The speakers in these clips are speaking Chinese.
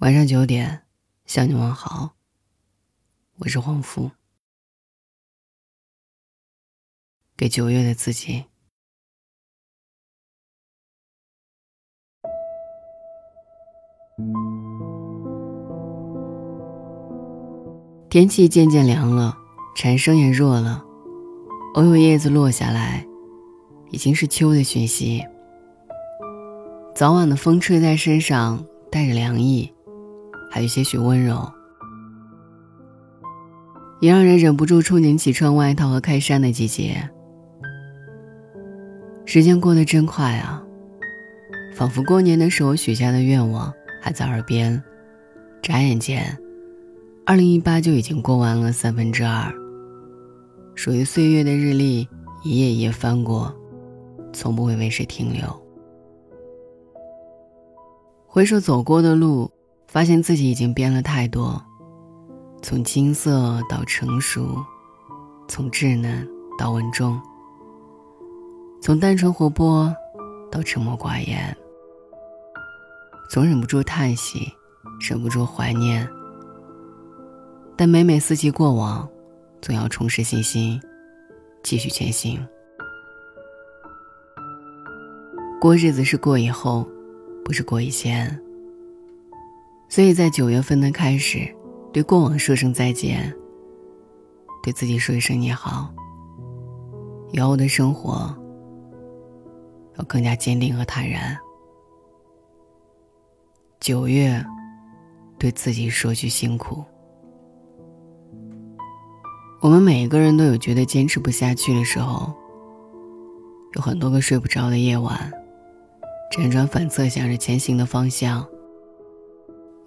晚上九点，向你问好。我是黄福，给九月的自己。天气渐渐凉了，蝉声也弱了，偶有叶子落下来，已经是秋的讯息。早晚的风吹在身上，带着凉意，还有些许温柔，也让人忍不住憧憬起穿外套和开衫的季节。时间过得真快啊，仿佛过年的时候许下的愿望还在耳边，眨眼间。二零一八就已经过完了三分之二，属于岁月的日历一页一页翻过，从不会为谁停留。回首走过的路，发现自己已经变了太多，从青涩到成熟，从稚嫩到稳重，从单纯活泼到沉默寡言，总忍不住叹息，忍不住怀念。但每每思及过往，总要重拾信心，继续前行。过日子是过以后，不是过以前。所以在九月份的开始，对过往说声再见，对自己说一声你好。以后的生活要更加坚定和坦然。九月，对自己说句辛苦。我们每一个人都有觉得坚持不下去的时候，有很多个睡不着的夜晚，辗转反侧想着前行的方向，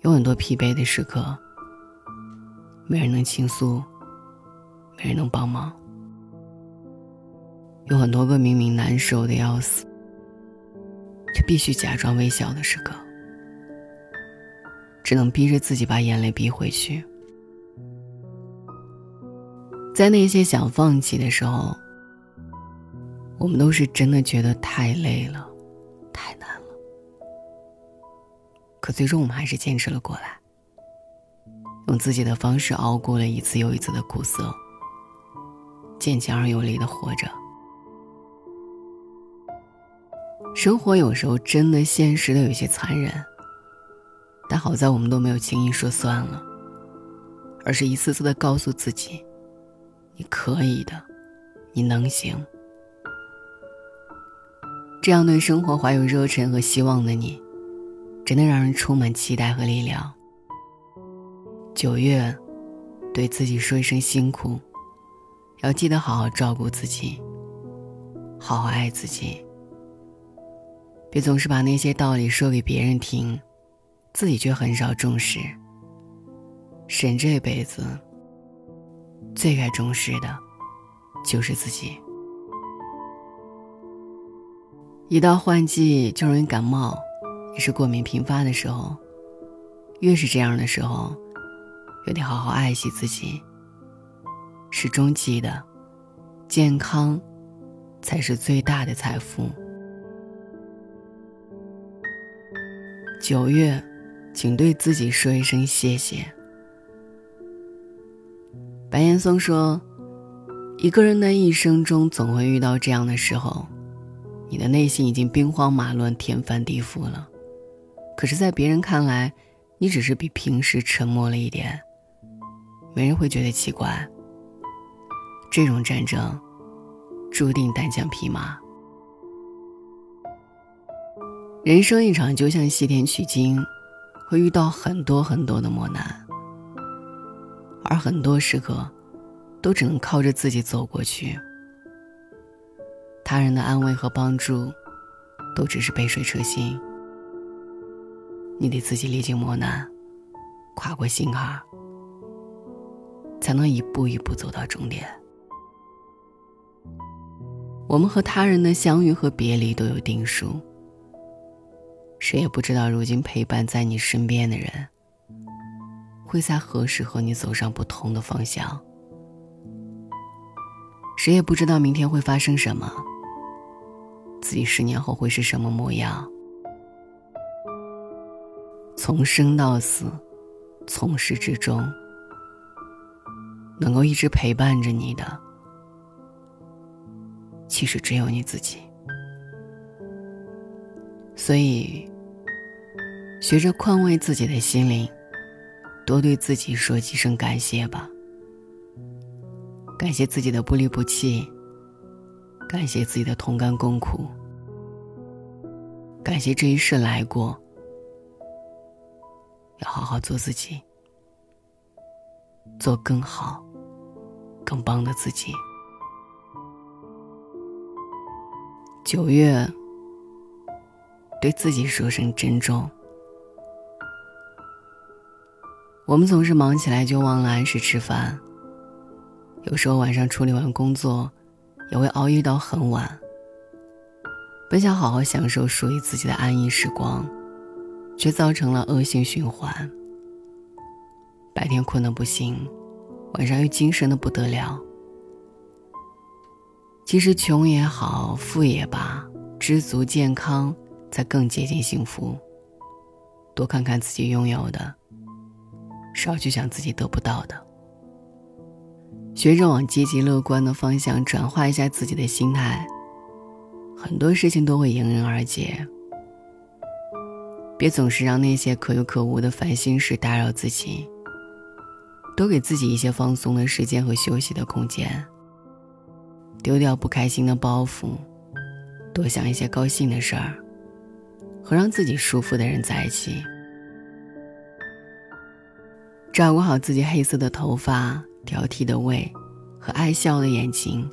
有很多疲惫的时刻，没人能倾诉，没人能帮忙，有很多个明明难受的要死，却必须假装微笑的时刻，只能逼着自己把眼泪逼回去。在那些想放弃的时候，我们都是真的觉得太累了，可最终我们还是坚持了过来，用自己的方式熬过了一次又一次的苦涩，坚强而有力的活着。生活有时候真的现实的有些残忍，但好在我们都没有轻易说算了，而是一次次的告诉自己。你可以的，你能行。这样对生活怀有热忱和希望的你，真的让人充满期待和力量。九月，对自己说一声辛苦，要记得好好照顾自己，好好爱自己。别总是把那些道理说给别人听，自己却很少重视。人这辈子。最该重视的，就是自己。一到换季就容易感冒，也是过敏频发的时候。越是这样的时候，越得好好爱惜自己。始终记得，健康才是最大的财富。九月，请对自己说一声谢谢。白岩松说：“一个人的一生中，总会遇到这样的时候，你的内心已经兵荒马乱、天翻地覆了。可是，在别人看来，你只是比平时沉默了一点，没人会觉得奇怪。这种战争，注定单枪匹马。人生一场，就像西天取经，会遇到很多很多的磨难。”而很多时刻，都只能靠着自己走过去。他人的安慰和帮助，都只是杯水车薪。你得自己历经磨难，跨过心坎，才能一步一步走到终点。我们和他人的相遇和别离都有定数，谁也不知道如今陪伴在你身边的人。会在何时和你走上不同的方向？谁也不知道明天会发生什么，自己十年后会是什么模样。从生到死，从始至终，能够一直陪伴着你的，其实只有你自己。所以，学着宽慰自己的心灵，多对自己说几声感谢吧。感谢自己的不离不弃，感谢自己的同甘共苦，感谢这一世来过，要好好做自己，做更好、更棒的自己。九月，对自己说声珍重。我们总是忙起来就忘了按时吃饭。有时候晚上处理完工作，也会熬夜到很晚。本想好好享受属于自己的安逸时光，却造成了恶性循环。白天困得不行，晚上又精神的不得了。其实穷也好，富也罢，知足健康才更接近幸福。多看看自己拥有的，少去想自己得不到的。学着往积极乐观的方向转化一下自己的心态，很多事情都会迎刃而解。别总是让那些可有可无的烦心事打扰自己，多给自己一些放松的时间和休息的空间。丢掉不开心的包袱，多想一些高兴的事儿，和让自己舒服的人在一起。照顾好自己黑色的头发。挑剔的胃和爱笑的眼睛，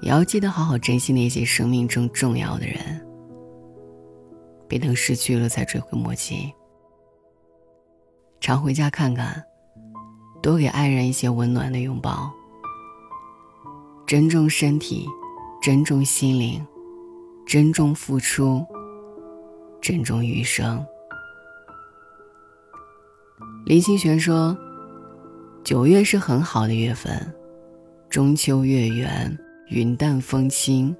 也要记得好好珍惜那些生命中重要的人，别等失去了才追悔莫及。常回家看看，多给爱人一些温暖的拥抱。珍重身体，珍重心灵，珍重付出，珍重余生。林清玄说。九月是很好的月份，中秋月圆，云淡风轻，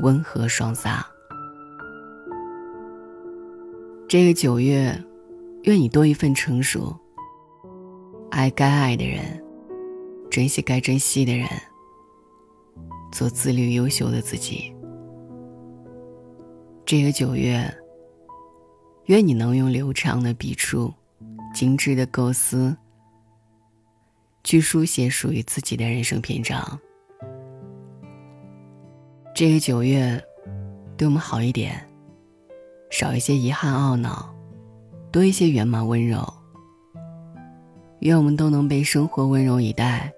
温和爽洒。这个九月，愿你多一份成熟，爱该爱的人，珍惜该珍惜的人，做自律优秀的自己。这个九月，愿你能用流畅的笔触，精致的构思。去书写属于自己的人生篇章。这个九月，对我们好一点，少一些遗憾懊恼，多一些圆满温柔。愿我们都能被生活温柔以待，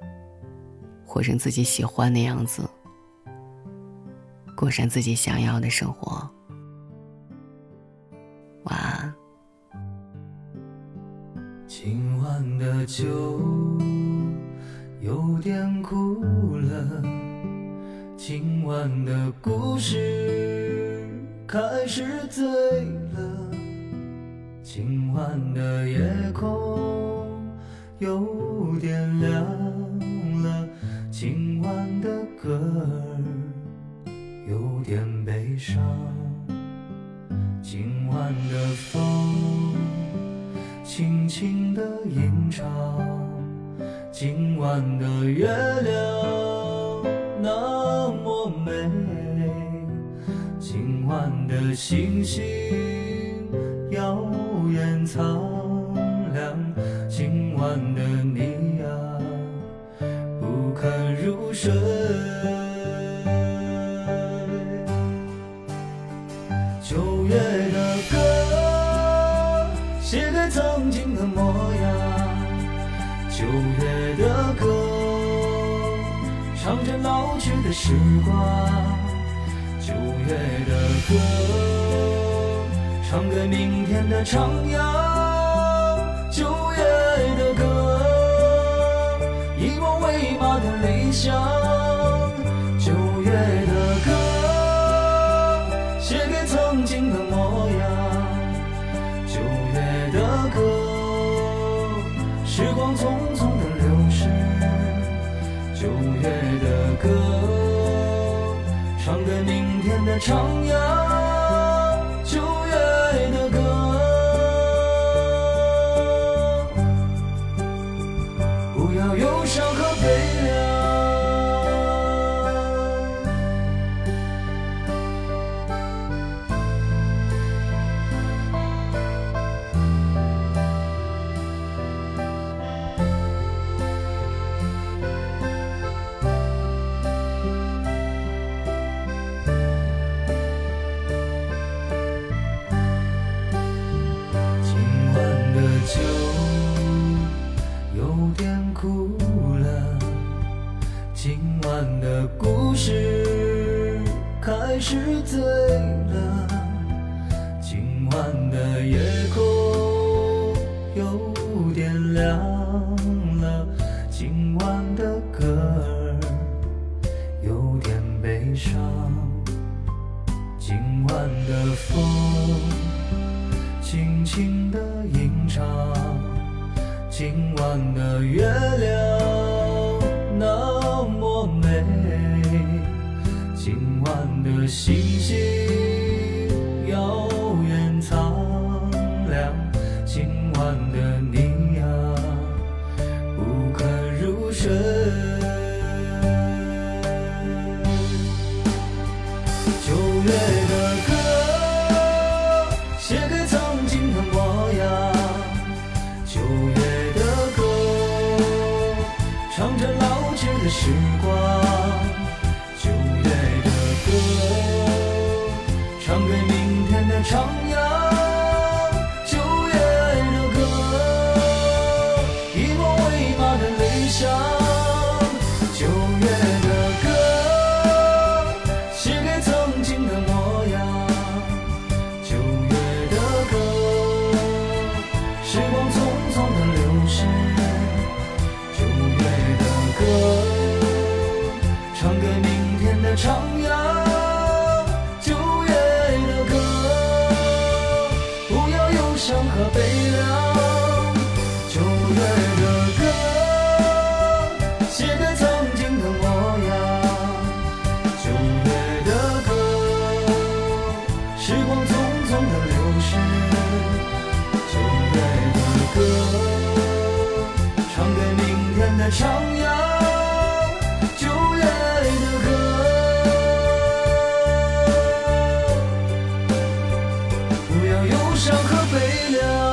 活成自己喜欢的样子，过上自己想要的生活。晚安。今晚的酒。有点苦了，今晚的故事开始醉了，今晚的夜空有点亮了，今晚的歌儿有点悲伤，今晚的风轻轻地吟唱。今晚的月亮星星遥远苍凉，今晚的你呀不肯入睡。九月的歌，写给曾经的模样。九月的歌，唱着老去的时光。九月的歌，唱给明天的徜徉。九月的歌，以梦为马的理想。九月的歌，写给曾经的模样。九月的歌。时光匆匆的流逝，九月的歌，唱给明天的徜徉。醉了今晚的夜空有点凉了今晚的歌儿有点悲伤今晚的风轻轻的吟唱今晚的月亮时光九月的歌唱给明天的长唱着旧日的歌。不要忧伤和悲凉。